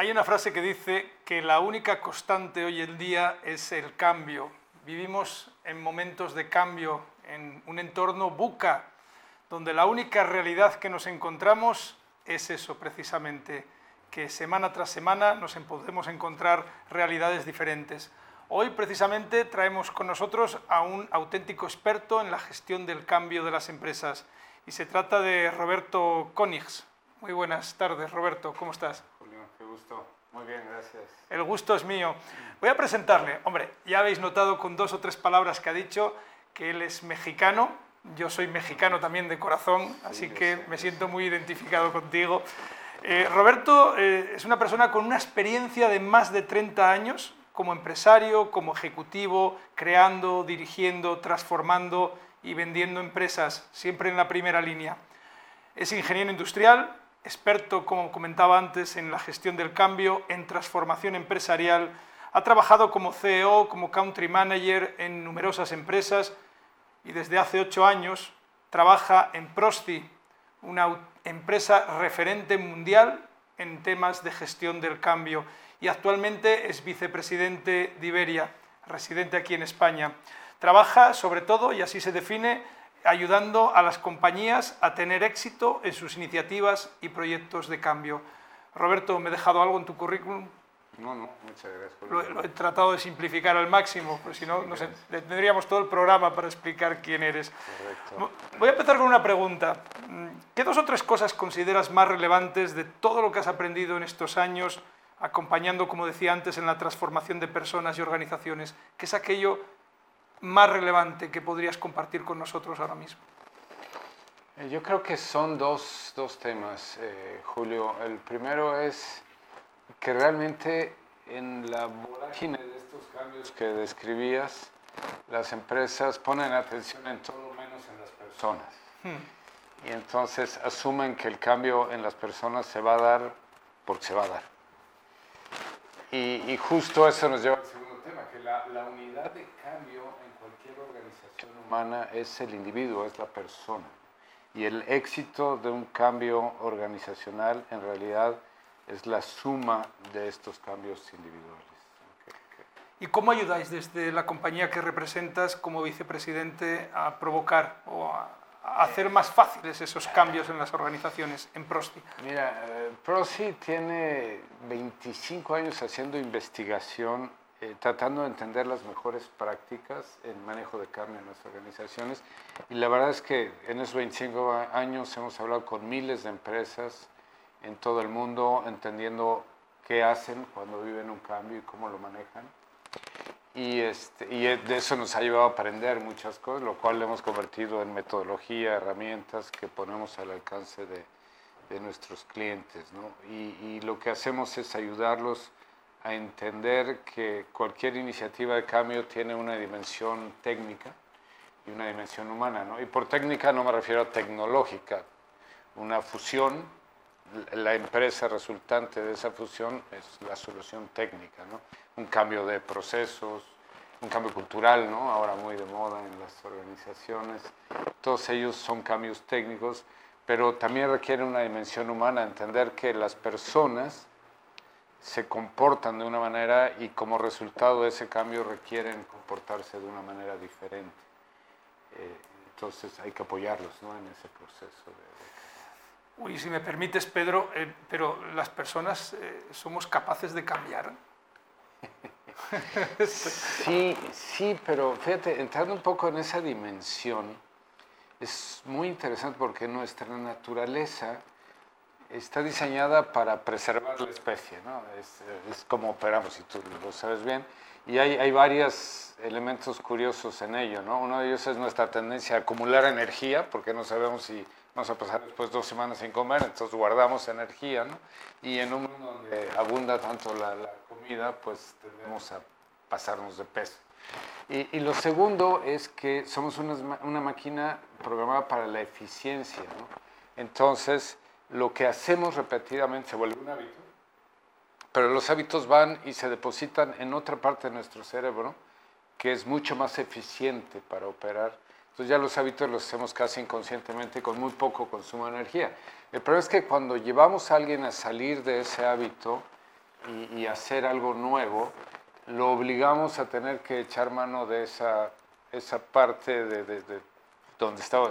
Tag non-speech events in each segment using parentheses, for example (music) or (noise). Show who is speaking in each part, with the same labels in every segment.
Speaker 1: Hay una frase que dice que la única constante hoy en día es el cambio. Vivimos en momentos de cambio, en un entorno buca, donde la única realidad que nos encontramos es eso precisamente, que semana tras semana nos podemos encontrar realidades diferentes. Hoy precisamente traemos con nosotros a un auténtico experto en la gestión del cambio de las empresas y se trata de Roberto Konigs. Muy buenas tardes, Roberto, ¿cómo estás?
Speaker 2: Gusto. Muy bien, gracias.
Speaker 1: El gusto es mío. Voy a presentarle. Hombre, ya habéis notado con dos o tres palabras que ha dicho que él es mexicano. Yo soy mexicano también de corazón, así que me siento muy identificado contigo. Eh, Roberto eh, es una persona con una experiencia de más de 30 años como empresario, como ejecutivo, creando, dirigiendo, transformando y vendiendo empresas, siempre en la primera línea. Es ingeniero industrial, experto, como comentaba antes, en la gestión del cambio, en transformación empresarial. Ha trabajado como CEO, como country manager en numerosas empresas y desde hace ocho años trabaja en Prosti, una empresa referente mundial en temas de gestión del cambio y actualmente es vicepresidente de Iberia, residente aquí en España. Trabaja sobre todo, y así se define, ayudando a las compañías a tener éxito en sus iniciativas y proyectos de cambio. Roberto, ¿me he dejado algo en tu currículum?
Speaker 2: No, no, muchas gracias.
Speaker 1: Lo, he tratado de simplificar al máximo, porque si no, no sé, tendríamos todo el programa para explicar quién eres.
Speaker 2: Correcto.
Speaker 1: Voy a empezar con una pregunta. ¿Qué dos o tres cosas consideras más relevantes de todo lo que has aprendido en estos años, acompañando, como decía antes, en la transformación de personas y organizaciones? ¿Qué es aquello más relevante que podrías compartir con nosotros ahora mismo?
Speaker 2: Eh, yo creo que son dos, dos temas, eh, Julio. El primero es que realmente en la vorágine de estos cambios que describías, las empresas ponen atención en todo menos en las personas. Hmm. Y entonces asumen que el cambio en las personas se va a dar porque se va a dar. Y, y justo eso nos lleva al segundo tema, que la, la unidad de cambio humana es el individuo, es la persona. Y el éxito de un cambio organizacional en realidad es la suma de estos cambios individuales.
Speaker 1: ¿Y cómo ayudáis desde la compañía que representas como vicepresidente a provocar o a hacer más fáciles esos cambios en las organizaciones en Prosti?
Speaker 2: Mira, eh, Prosti tiene 25 años haciendo investigación eh, tratando de entender las mejores prácticas en manejo de carne en las organizaciones. Y la verdad es que en esos 25 años hemos hablado con miles de empresas en todo el mundo, entendiendo qué hacen cuando viven un cambio y cómo lo manejan. Y, este, y de eso nos ha llevado a aprender muchas cosas, lo cual hemos convertido en metodología, herramientas que ponemos al alcance de, de nuestros clientes. ¿no? Y, y, lo que hacemos es ayudarlos a entender que cualquier iniciativa de cambio tiene una dimensión técnica y una dimensión humana. ¿no? Y por técnica no me refiero a tecnológica. Una fusión, la empresa resultante de esa fusión es la solución técnica. ¿no? Un cambio de procesos, un cambio cultural, ¿no? ahora muy de moda en las organizaciones. Todos ellos son cambios técnicos, pero también requieren una dimensión humana, entender que las personas se comportan de una manera y como resultado de ese cambio requieren comportarse de una manera diferente. Eh, entonces hay que apoyarlos ¿no? en ese proceso. De,
Speaker 1: Uy, si me permites, Pedro, eh, pero las personas eh, somos capaces de cambiar. (laughs) (laughs)
Speaker 2: sí, sí, pero fíjate, entrando un poco en esa dimensión, es muy interesante porque nuestra naturaleza está diseñada para preservar la especie, ¿no? es, es, como operamos, si tú lo sabes bien. Y hay, hay varios elementos curiosos en ello. ¿no? Uno de ellos es nuestra tendencia a acumular energía, porque no sabemos si vamos a pasar después dos semanas sin comer, entonces guardamos energía. ¿no? Y en un mundo donde abunda tanto la, la comida, pues tendemos a pasarnos de peso. Y, y, lo segundo es que somos una, una máquina programada para la eficiencia. ¿no? Entonces, lo que hacemos repetidamente se vuelve un hábito, pero los hábitos van y se depositan en otra parte de nuestro cerebro que es mucho más eficiente para operar. Entonces ya los hábitos los hacemos casi inconscientemente con muy poco consumo de energía. El problema es que cuando llevamos a alguien a salir de ese hábito, y, hacer algo nuevo, lo obligamos a tener que echar mano de esa, esa parte de, donde estaba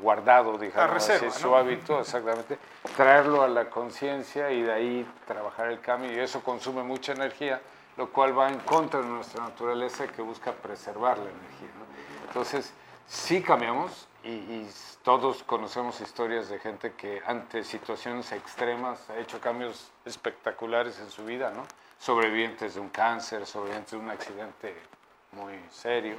Speaker 2: guardado, digamos, su hábito, exactamente, traerlo a la conciencia y de ahí trabajar el cambio y eso consume mucha energía, lo cual va en contra de nuestra naturaleza que busca preservar la energía. Entonces, sí cambiamos y, todos conocemos historias de gente que ante situaciones extremas ha hecho cambios espectaculares en su vida, ¿no? Sobrevivientes de un cáncer, sobrevivientes de un accidente muy serio.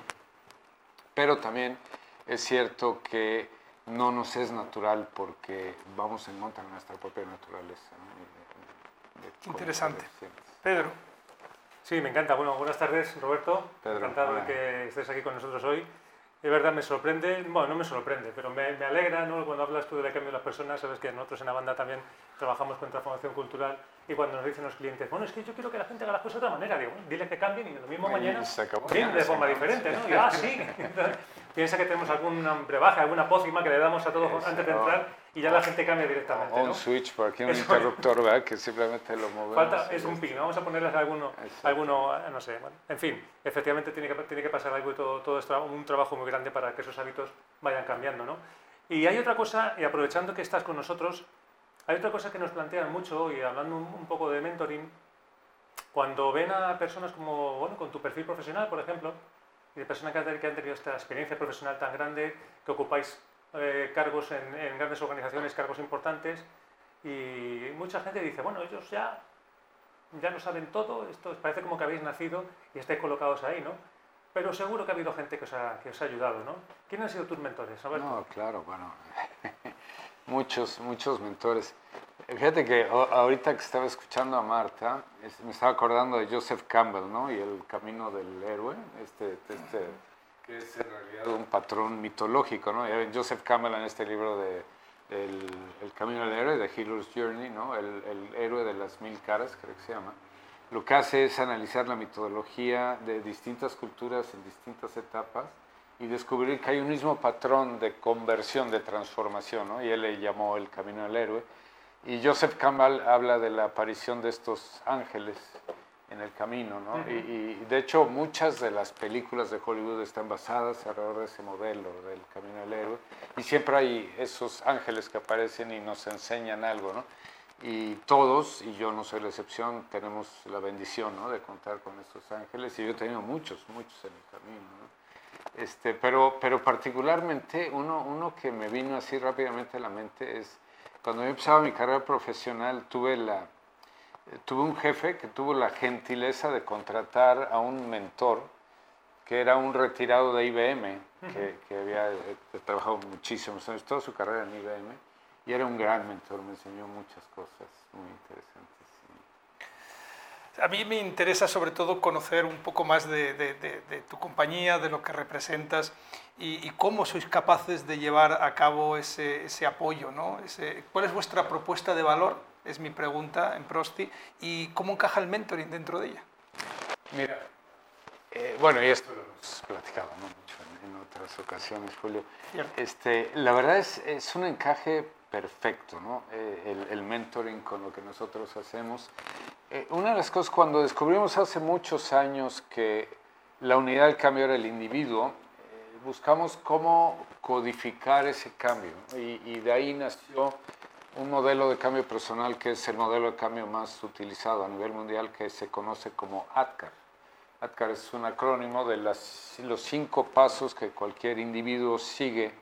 Speaker 2: Pero también es cierto que no nos es natural porque vamos en contra de nuestra propia naturaleza.
Speaker 1: Interesante. Pedro.
Speaker 3: Sí, me encanta. Bueno, buenas tardes, Roberto.
Speaker 2: Pedro,
Speaker 3: Encantado de que estés aquí con nosotros hoy de verdad me sorprende, bueno, no me sorprende, pero me, me alegra ¿no? cuando hablas tú del cambio de las personas, sabes que nosotros en la banda también trabajamos con transformación cultural y cuando nos dicen los clientes, bueno, es que yo quiero que la gente haga las cosas de otra manera, digo, dile que cambien y lo mismo mañana, de forma (laughs) diferente, ¿no? Y, ah, sí, (laughs) piensa que tenemos algún brebaje, alguna pócima que le damos a todos antes de entrar y ya la gente cambia directamente.
Speaker 2: Un switch por aquí, un interruptor, ¿verdad? Que simplemente lo movemos.
Speaker 3: Falta, es un pin, vamos a ponerles alguno, alguno no sé, en fin, efectivamente tiene que, tiene que pasar algo y todo, todo es un trabajo muy grande para que esos hábitos vayan cambiando, ¿no? Y hay otra cosa, y aprovechando que estás con nosotros, hay otra cosa que nos plantean mucho y hablando un, poco de mentoring, cuando ven a personas como, bueno, con tu perfil profesional, por ejemplo, y de personas que han, tenido esta experiencia profesional tan grande, que ocupáis eh, cargos en, grandes organizaciones, cargos importantes, y mucha gente dice, bueno, ellos ya, ya lo saben todo, esto parece como que habéis nacido y estáis colocados ahí, ¿no? Pero seguro que ha habido gente que os ha, que os ha ayudado, ¿no? ¿Quiénes han sido tus mentores?
Speaker 2: No, claro, bueno, (laughs) muchos, muchos mentores. Fíjate que ahorita que estaba escuchando a Marta, me estaba acordando de Joseph Campbell, ¿no? Y el camino del héroe, este, este que es en realidad un patrón mitológico, ¿no? Joseph Campbell en este libro de el, el camino del héroe, de Hero's Journey, ¿no? El, el, héroe de las mil caras, creo que se llama. Lo que hace es analizar la mitología de distintas culturas en distintas etapas y descubrir que hay un mismo patrón de conversión, de transformación, ¿no? y él le llamó el camino del héroe. Y Joseph Campbell habla de la aparición de estos ángeles en el camino, ¿no? y, de hecho muchas de las películas de Hollywood están basadas alrededor de ese modelo del camino del héroe, y siempre hay esos ángeles que aparecen y nos enseñan algo, ¿no? Y todos, y yo no soy la excepción, tenemos la bendición ¿no? de contar con esos ángeles, y yo he tenido muchos, muchos en el camino, ¿no? Este, pero, pero particularmente uno, uno que me vino así rápidamente a la mente es, cuando yo empezaba mi carrera profesional, tuve, la, tuve un jefe que tuvo la gentileza de contratar a un mentor, que era un retirado de IBM, que, que había eh, trabajado muchísimos años, toda su carrera en IBM, y era un gran mentor, me enseñó muchas cosas muy interesantes.
Speaker 1: A mí me interesa sobre todo conocer un poco más de, tu compañía, de lo que representas y, cómo sois capaces de llevar a cabo ese, apoyo. ¿no? ¿Cuál es vuestra propuesta de valor? Es mi pregunta en Prosti. ¿Y cómo encaja el mentoring dentro de ella?
Speaker 2: Mira, eh, bueno, y esto lo hemos platicado mucho en, otras ocasiones, Julio. Este, la verdad es, es un encaje perfecto, ¿no? Eh, el, mentoring con lo que nosotros hacemos. Eh, una de las cosas, cuando descubrimos hace muchos años que la unidad del cambio era el individuo, buscamos cómo codificar ese cambio. Y, y, de ahí nació un modelo de cambio personal que es el modelo de cambio más utilizado a nivel mundial, que se conoce como ATCAR. ATCAR es un acrónimo de las, los cinco pasos que cualquier individuo sigue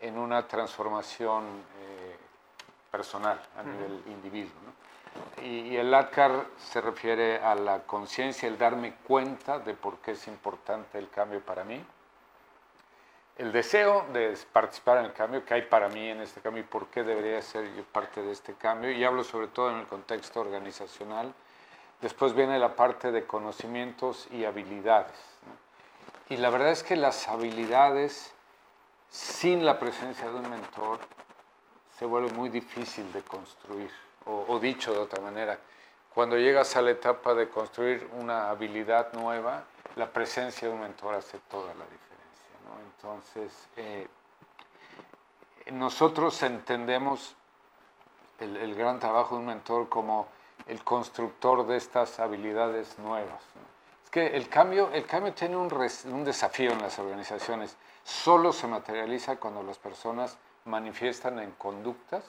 Speaker 2: en una transformación personal, a nivel individuo. Y, el ACAR se refiere a la conciencia, el darme cuenta de por qué es importante el cambio para mí, el deseo de participar en el cambio que hay para mí en este cambio y por qué debería ser yo parte de este cambio. Y hablo sobre todo en el contexto organizacional. Después viene la parte de conocimientos y habilidades. Y la verdad es que las habilidades, sin la presencia de un mentor, se vuelve muy difícil de construir. O, dicho de otra manera, cuando llegas a la etapa de construir una habilidad nueva, la presencia de un mentor hace toda la diferencia. Entonces, eh, nosotros entendemos el, gran trabajo de un mentor como el constructor de estas habilidades nuevas. Es que el cambio, el cambio tiene un, un desafío en las organizaciones. Solo se materializa cuando las personas manifiestan en conductas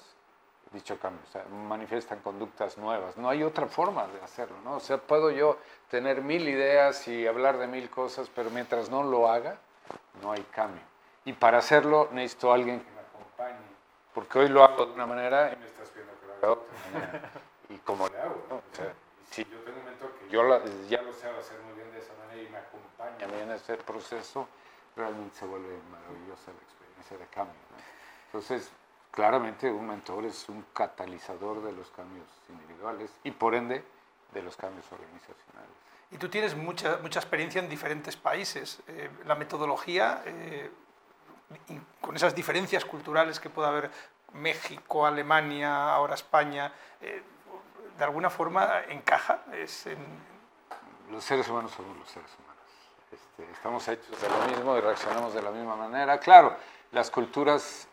Speaker 2: dicho cambio, o sea, manifiestan conductas nuevas. No hay otra forma de hacerlo, ¿no? O sea, puedo yo tener mil ideas y hablar de mil cosas, pero mientras no lo haga, no hay cambio. Y para hacerlo necesito a alguien que me acompañe, porque hoy lo hago de una manera y me estás viendo que lo haga de otra manera. ¿Y cómo le hago? ¿no? O sea, si yo tengo un mentor que yo ya lo sé hacer muy bien de esa manera y me acompaña en ese proceso, realmente se vuelve maravillosa la experiencia de cambio. Entonces, claramente un mentor es un catalizador de los cambios individuales y por ende de los cambios organizacionales.
Speaker 1: Y tú tienes mucha, mucha experiencia en diferentes países. Eh, la metodología, eh, con esas diferencias culturales que puede haber México, Alemania, ahora España, eh, de alguna forma encaja. Es
Speaker 2: Los seres humanos somos los seres humanos. Este, estamos hechos de lo mismo y reaccionamos de la misma manera. Claro, las culturas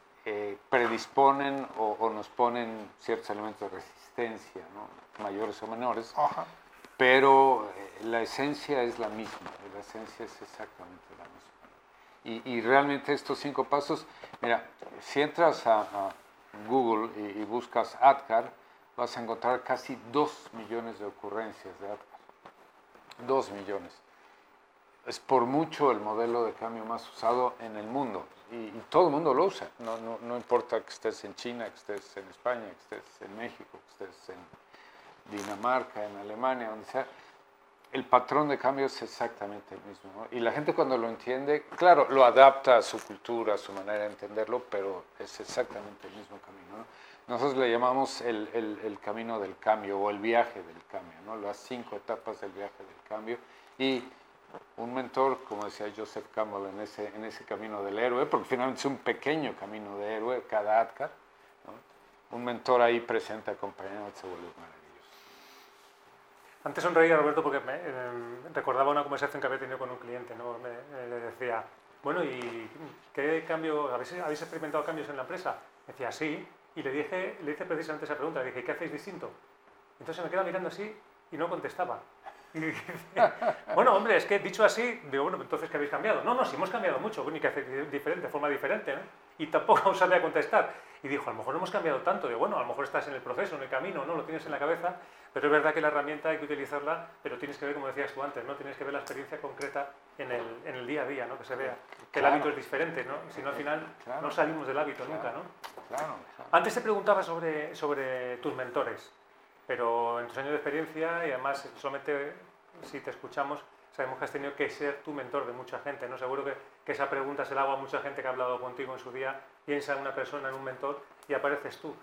Speaker 2: predisponen o, nos ponen ciertos elementos de resistencia, mayores o menores, pero eh, la esencia es la misma, la esencia es exactamente la misma. Y, realmente estos cinco pasos, mira, si entras a, Google y, buscas ADCAR, vas a encontrar casi dos millones de ocurrencias de ADCAR. Dos millones. Es por mucho el modelo de cambio más usado en el mundo y, todo el mundo lo usa. No, no, no, importa que estés en China, que estés en España, que estés en México, que estés en Dinamarca, en Alemania, donde sea. El patrón de cambio es exactamente el mismo. Y la gente cuando lo entiende, claro, lo adapta a su cultura, a su manera de entenderlo, pero es exactamente el mismo camino. Nosotros le llamamos el, el, camino del cambio o el viaje del cambio, ¿no? las cinco etapas del viaje del cambio. Y un mentor, como decía Joseph Campbell, en ese, en ese camino del héroe, porque finalmente es un pequeño camino de héroe, cada ATCAR, un mentor ahí presente acompañado se vuelve maravilloso.
Speaker 3: Antes sonreía Roberto porque me, eh, recordaba una conversación que había tenido con un cliente, ¿no? me, le decía, bueno, ¿y qué cambio, habéis, experimentado cambios en la empresa? Decía, sí, y le dije, le hice precisamente esa pregunta, le dije, ¿qué hacéis distinto? Entonces me queda mirando así y no contestaba. Bueno, hombre, es que dicho así, digo, bueno, entonces ¿qué habéis cambiado? No, no, si hemos cambiado mucho, que hace diferente, de forma diferente, ¿no? Y tampoco (laughs) os sabía contestar. Y dijo, a lo mejor no hemos cambiado tanto. Digo, bueno, a lo mejor estás en el proceso, en el camino, ¿no? Lo tienes en la cabeza, pero es verdad que la herramienta hay que utilizarla, pero tienes que ver, como decías tú antes, ¿no? Tienes que ver la experiencia concreta en el, en el día a día, ¿no? Que se vea que el hábito es diferente, ¿no? Si no, al final no salimos del hábito nunca, ¿no? Antes te preguntaba sobre, sobre tus mentores pero en tus años de experiencia y además solamente si te escuchamos sabemos que has tenido que ser tu mentor de mucha gente, ¿no? Seguro que, que esa pregunta se la hago a mucha gente que ha hablado contigo en su día, piensa en una persona, en un mentor y apareces tú.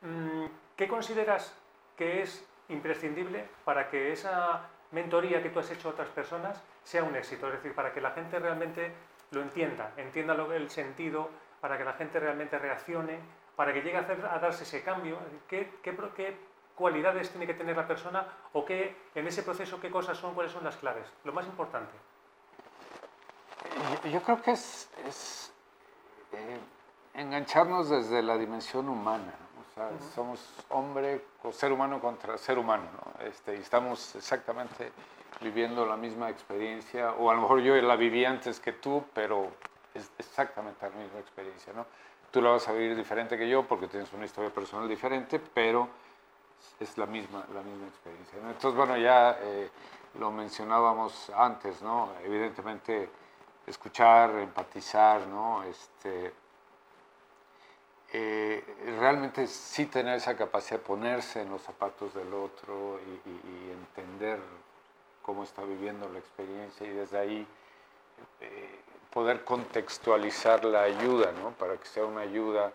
Speaker 3: Mm, ¿Qué consideras que es imprescindible para que esa mentoría que tú has hecho a otras personas sea un éxito? Es decir, para que la gente realmente lo entienda, entienda el sentido, para que la gente realmente reaccione, para que llegue a, hacer, a darse ese cambio. ¿Qué, qué, qué cualidades tiene que tener la persona o qué, en ese proceso qué cosas son, cuáles son las claves. Lo más importante.
Speaker 2: Yo, creo que es, eh, engancharnos desde la dimensión humana. O sea, somos hombre o ser humano contra ser humano. ¿no? Este, y estamos exactamente viviendo la misma experiencia, o a lo mejor yo la viví antes que tú, pero es exactamente la misma experiencia. ¿no? Tú la vas a vivir diferente que yo porque tienes una historia personal diferente, pero es la misma, la misma experiencia. Entonces, bueno, ya eh, lo mencionábamos antes, ¿no? Evidentemente, escuchar, empatizar, ¿no? Este, eh, realmente sí tener esa capacidad de ponerse en los zapatos del otro y, entender cómo está viviendo la experiencia y desde ahí eh, poder contextualizar la ayuda, ¿no? Para que sea una ayuda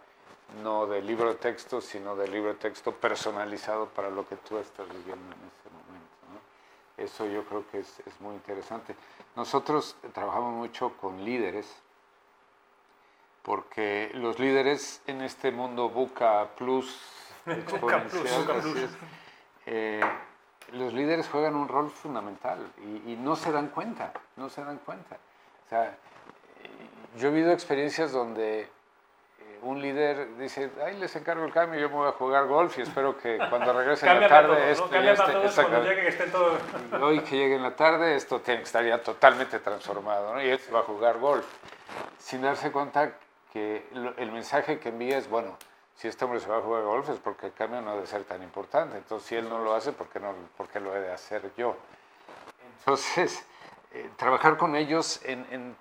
Speaker 2: no de libro de texto, sino de libro de texto personalizado para lo que tú estás viviendo en ese momento. Eso yo creo que es, es, muy interesante. Nosotros trabajamos mucho con líderes, porque los líderes en este mundo Buca Plus, (laughs) exponencial, eh, los líderes juegan un rol fundamental y, y, no se dan cuenta, no se dan cuenta. O sea, yo he vivido experiencias donde un líder dice, ahí les encargo el cambio, yo me voy a jugar golf y espero que cuando regrese en la tarde...
Speaker 3: esto Cambia para todos cuando llegue, que estén todos...
Speaker 2: Hoy que llegue en la tarde, esto tiene que estar ya totalmente transformado, ¿no? Y él va a jugar golf. Sin darse cuenta que el mensaje que envía es, bueno, si este hombre se va a jugar golf es porque el cambio no debe ser tan importante. Entonces, si él no lo hace, ¿por qué, no, por qué lo he de hacer yo? Entonces, eh, trabajar con ellos en,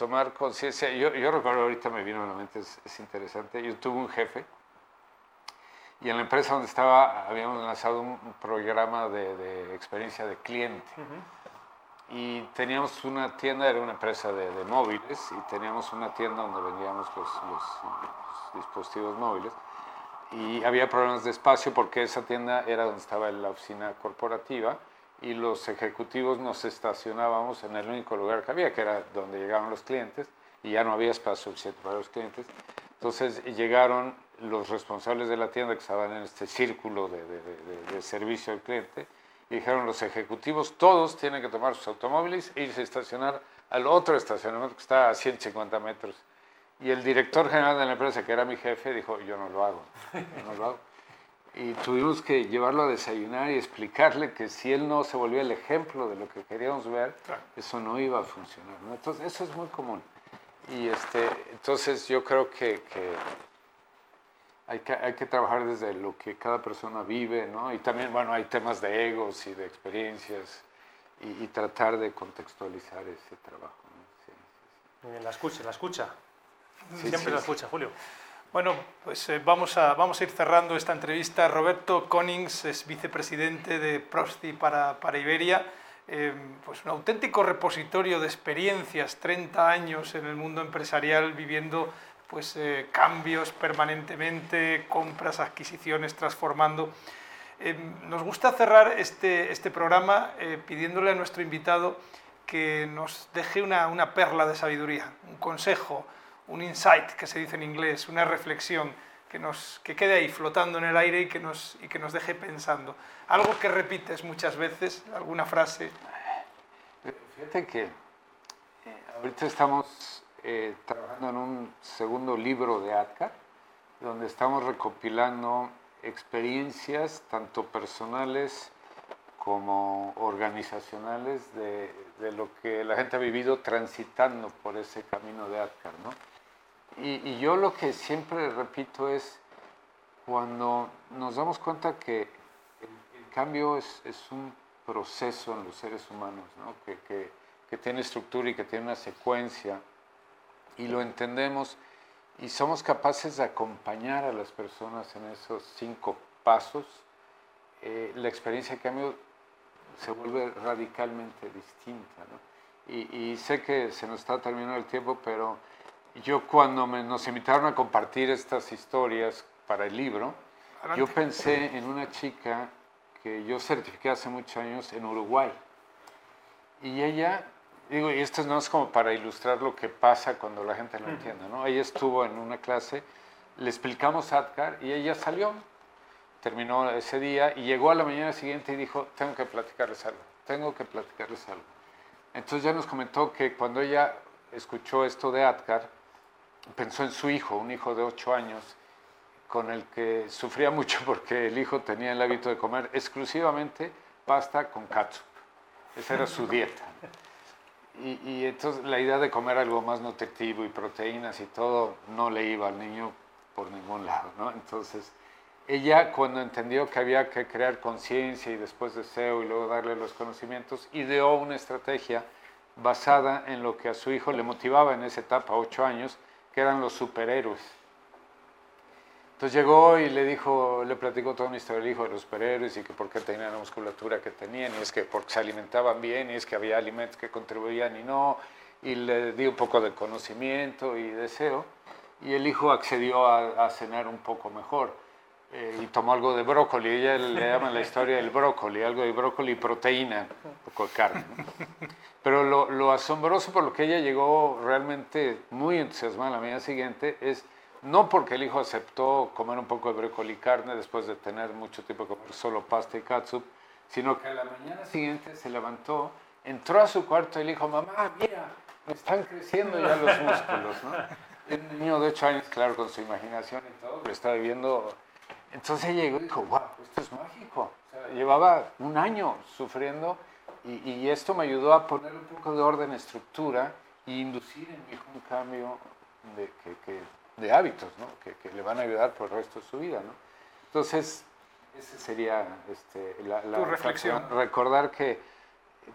Speaker 2: tomar conciencia. Yo, yo, recuerdo, ahorita me vino a la mente, es, interesante. Yo tuve un jefe y en la empresa donde estaba habíamos lanzado un programa de, experiencia de cliente. Y teníamos una tienda, era una empresa de, móviles, y teníamos una tienda donde vendíamos los, los dispositivos móviles. Y había problemas de espacio porque esa tienda era donde estaba la oficina corporativa y los ejecutivos nos estacionábamos en el único lugar que había, que era donde llegaban los clientes, y ya no había espacio suficiente para los clientes. Entonces llegaron los responsables de la tienda que estaban en este círculo de, de, servicio al cliente y dijeron los ejecutivos todos tienen que tomar sus automóviles e irse a estacionar al otro estacionamiento que está a 150 metros y el director general de la empresa, que era mi jefe, dijo, yo no lo hago, no lo hago. Y tuvimos que llevarlo a desayunar y explicarle que si él no se volvía el ejemplo de lo que queríamos ver, eso no iba a funcionar. Entonces, eso es muy común. Y este, entonces yo creo que, que, hay que hay que trabajar desde lo que cada persona vive, ¿no? Y también, bueno, hay temas de egos y de experiencias y, tratar de contextualizar ese trabajo.
Speaker 3: La escucha, la escucha. Siempre lo escucha, Julio.
Speaker 1: Bueno, pues eh, vamos, a, vamos a ir cerrando esta entrevista. Roberto Conings es vicepresidente de Prosti para, para Iberia. Eh, pues un auténtico repositorio de experiencias, 30 años en el mundo empresarial viviendo pues, eh, cambios permanentemente, compras, adquisiciones, transformando. nos gusta cerrar este, este programa pidiéndole a nuestro invitado que nos deje una, una perla de sabiduría, un consejo, un insight, que se dice en inglés, una reflexión que, nos, que quede ahí flotando en el aire y que, nos, y que nos deje pensando. Algo que repites muchas veces, alguna frase.
Speaker 2: Fíjate que eh, ahorita estamos eh, trabajando en un segundo libro de ATCA, donde estamos recopilando experiencias tanto personales como organizacionales de, de, lo que la gente ha vivido transitando por ese camino de ATCAR. ¿no? Y, yo lo que siempre repito es, cuando nos damos cuenta que el, cambio es, es, un proceso en los seres humanos, ¿no? que, que, que, tiene estructura y que tiene una secuencia, y lo entendemos y somos capaces de acompañar a las personas en esos cinco pasos, eh, la experiencia de cambio se vuelve radicalmente distinta. ¿no? Y, y, sé que se nos está terminando el tiempo, pero yo cuando nos invitaron a compartir estas historias para el libro, yo pensé en una chica que yo certifiqué hace muchos años en Uruguay. Y ella, digo, y esto no es como para ilustrar lo que pasa cuando la gente no entiende, ¿no? Ella estuvo en una clase, le explicamos ADCAR y ella salió, terminó ese día y llegó a la mañana siguiente y dijo, tengo que platicarles algo, tengo que platicarles algo. Entonces ya nos comentó que cuando ella escuchó esto de ADCAR, pensó en su hijo, un hijo de 8 años, con el que sufría (laughs) mucho porque el hijo tenía el hábito de comer exclusivamente pasta con catsup. Esa era su dieta. Y, entonces la idea de comer algo más nutritivo y proteínas y todo no le iba al niño por ningún lado. ¿no? Entonces, ella cuando entendió que había que crear conciencia y después deseo y luego darle los conocimientos, ideó una estrategia basada en lo que a su hijo le motivaba en esa etapa, 8 años, que eran los superhéroes. Entonces llegó y le dijo, le platicó toda una historia del hijo de los superhéroes y que por qué tenían la musculatura que tenían, y es que porque se alimentaban bien, y es que había alimentos que contribuían y no, y le di un poco de conocimiento y deseo, y el hijo accedió a, cenar un poco mejor. Eh, y tomó algo de brócoli, ella le llama la historia del brócoli, algo de brócoli y proteína, poco de carne. Pero lo, lo, asombroso por lo que ella llegó realmente muy entusiasmada la mañana siguiente es no porque el hijo aceptó comer un poco de brócoli y carne después de tener mucho tiempo de comer solo pasta y catsup, sino que a la mañana siguiente se levantó, entró a su cuarto y le dijo, mamá, mira, me están creciendo ya los músculos, ¿no? Un niño de 8 años, claro, con su imaginación y todo, lo estaba viviendo. Entonces llegó y dijo, wow, esto es mágico. llevaba un año sufriendo y, y, esto me ayudó a poner un poco de orden, estructura e inducir en hijo un cambio de, que, de hábitos, ¿no? que, que, le van a ayudar por el resto de su vida. ¿no? Entonces, esa sería este, la,
Speaker 1: la reflexión.
Speaker 2: Recordar que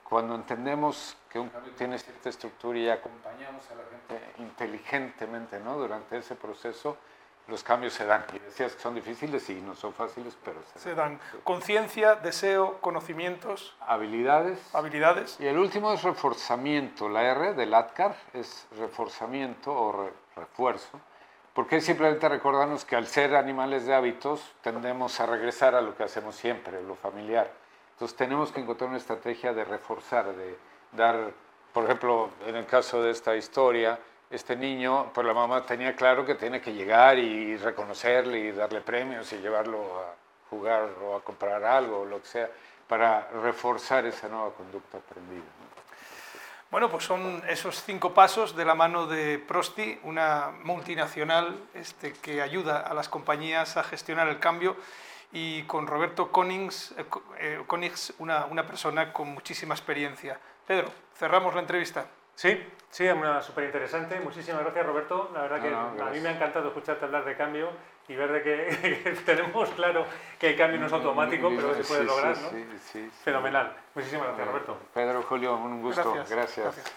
Speaker 2: cuando entendemos que un cambio tiene cierta estructura y acompañamos a la gente inteligentemente ¿no? durante ese proceso, los cambios se dan. Y decías que son difíciles y no son fáciles, pero se,
Speaker 1: se dan. Conciencia, deseo, conocimientos.
Speaker 2: Habilidades.
Speaker 1: Habilidades.
Speaker 2: Y el último es reforzamiento. La R del ATCAR es reforzamiento o refuerzo. Porque simplemente recordarnos que al ser animales de hábitos tendemos a regresar a lo que hacemos siempre, lo familiar. Entonces tenemos que encontrar una estrategia de reforzar, de dar, por ejemplo, en el caso de esta historia, este niño, pues la mamá tenía claro que tiene que llegar y reconocerle y darle premios y llevarlo a jugar o a comprar algo o lo que sea, para reforzar esa nueva conducta aprendida.
Speaker 1: Bueno, pues son esos cinco pasos de la mano de Prosti, una multinacional este, que ayuda a las compañías a gestionar el cambio y con Roberto Konings, eh, eh una, una persona con muchísima experiencia. Pedro, cerramos la entrevista.
Speaker 3: Sí, sí, una súper interesante. Muchísimas gracias, Roberto. La verdad que a mí me ha encantado escucharte hablar de cambio y ver de que, (laughs) tenemos claro que el cambio no es automático, pero se puede lograr, ¿no? Sí, sí, Fenomenal. Muchísimas gracias, Roberto.
Speaker 2: Pedro, Julio, un gusto. gracias.